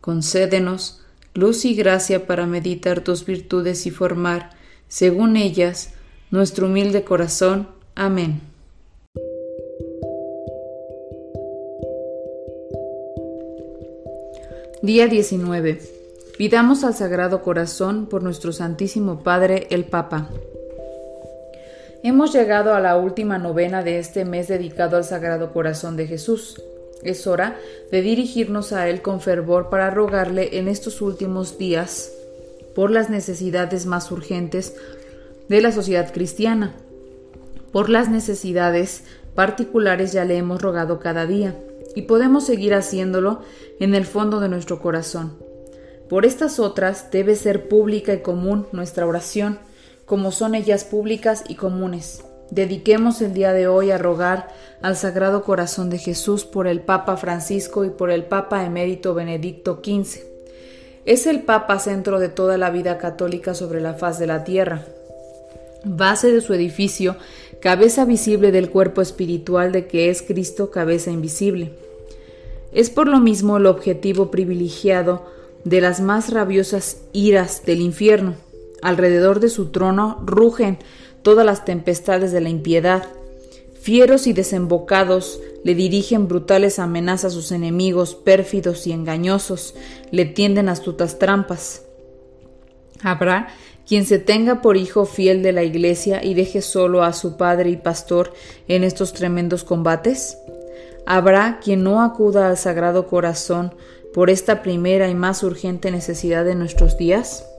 Concédenos luz y gracia para meditar tus virtudes y formar, según ellas, nuestro humilde corazón. Amén. Día 19. Pidamos al Sagrado Corazón por nuestro Santísimo Padre el Papa. Hemos llegado a la última novena de este mes dedicado al Sagrado Corazón de Jesús. Es hora de dirigirnos a Él con fervor para rogarle en estos últimos días por las necesidades más urgentes de la sociedad cristiana. Por las necesidades particulares ya le hemos rogado cada día y podemos seguir haciéndolo en el fondo de nuestro corazón. Por estas otras debe ser pública y común nuestra oración, como son ellas públicas y comunes. Dediquemos el día de hoy a rogar al Sagrado Corazón de Jesús por el Papa Francisco y por el Papa emérito Benedicto XV. Es el Papa centro de toda la vida católica sobre la faz de la tierra, base de su edificio, cabeza visible del cuerpo espiritual de que es Cristo cabeza invisible. Es por lo mismo el objetivo privilegiado de las más rabiosas iras del infierno. Alrededor de su trono rugen todas las tempestades de la impiedad. Fieros y desembocados le dirigen brutales amenazas a sus enemigos, pérfidos y engañosos, le tienden astutas trampas. Habrá quien se tenga por hijo fiel de la Iglesia y deje solo a su padre y pastor en estos tremendos combates? ¿Habrá quien no acuda al Sagrado Corazón por esta primera y más urgente necesidad de nuestros días?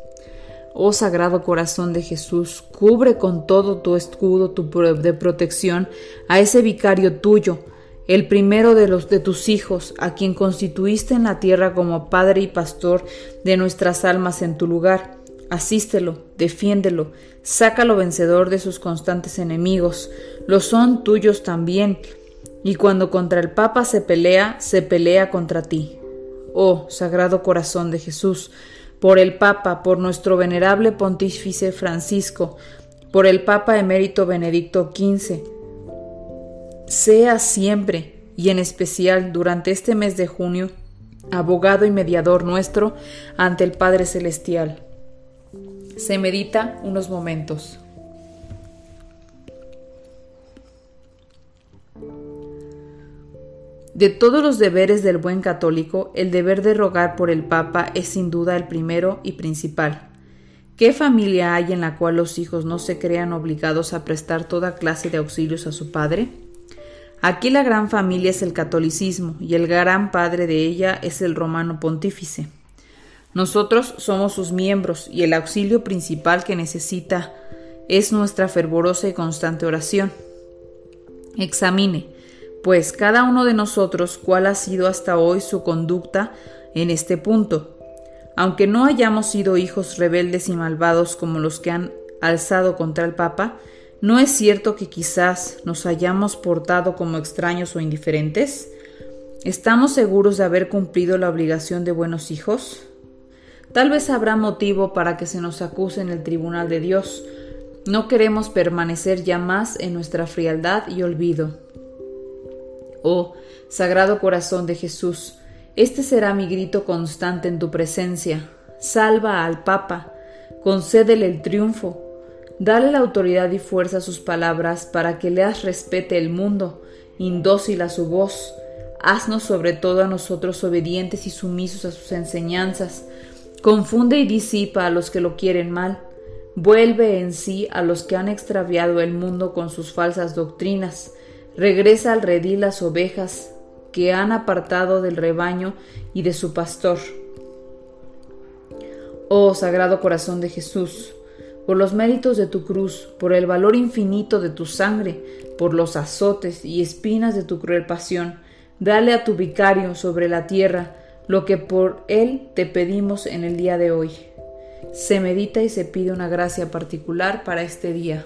Oh Sagrado Corazón de Jesús, cubre con todo tu escudo de protección a ese vicario tuyo, el primero de los de tus hijos, a quien constituiste en la tierra como Padre y Pastor de nuestras almas en tu lugar. Asístelo, defiéndelo, sácalo vencedor de sus constantes enemigos, los son tuyos también, y cuando contra el Papa se pelea, se pelea contra ti. Oh Sagrado Corazón de Jesús, por el Papa, por nuestro venerable pontífice Francisco, por el Papa emérito Benedicto XV, sea siempre, y en especial durante este mes de junio, abogado y mediador nuestro ante el Padre Celestial. Se medita unos momentos. De todos los deberes del buen católico, el deber de rogar por el Papa es sin duda el primero y principal. ¿Qué familia hay en la cual los hijos no se crean obligados a prestar toda clase de auxilios a su padre? Aquí la gran familia es el catolicismo y el gran padre de ella es el romano pontífice. Nosotros somos sus miembros y el auxilio principal que necesita es nuestra fervorosa y constante oración. Examine, pues cada uno de nosotros cuál ha sido hasta hoy su conducta en este punto. Aunque no hayamos sido hijos rebeldes y malvados como los que han alzado contra el Papa, ¿no es cierto que quizás nos hayamos portado como extraños o indiferentes? ¿Estamos seguros de haber cumplido la obligación de buenos hijos? Tal vez habrá motivo para que se nos acuse en el tribunal de Dios. No queremos permanecer ya más en nuestra frialdad y olvido. Oh, Sagrado Corazón de Jesús, este será mi grito constante en tu presencia. Salva al Papa, concédele el triunfo, dale la autoridad y fuerza a sus palabras para que leas respete el mundo, indócil a su voz. Haznos sobre todo a nosotros obedientes y sumisos a sus enseñanzas. Confunde y disipa a los que lo quieren mal. Vuelve en sí a los que han extraviado el mundo con sus falsas doctrinas regresa al redil las ovejas que han apartado del rebaño y de su pastor. Oh Sagrado Corazón de Jesús, por los méritos de tu cruz, por el valor infinito de tu sangre, por los azotes y espinas de tu cruel pasión, dale a tu vicario sobre la tierra lo que por Él te pedimos en el día de hoy. Se medita y se pide una gracia particular para este día.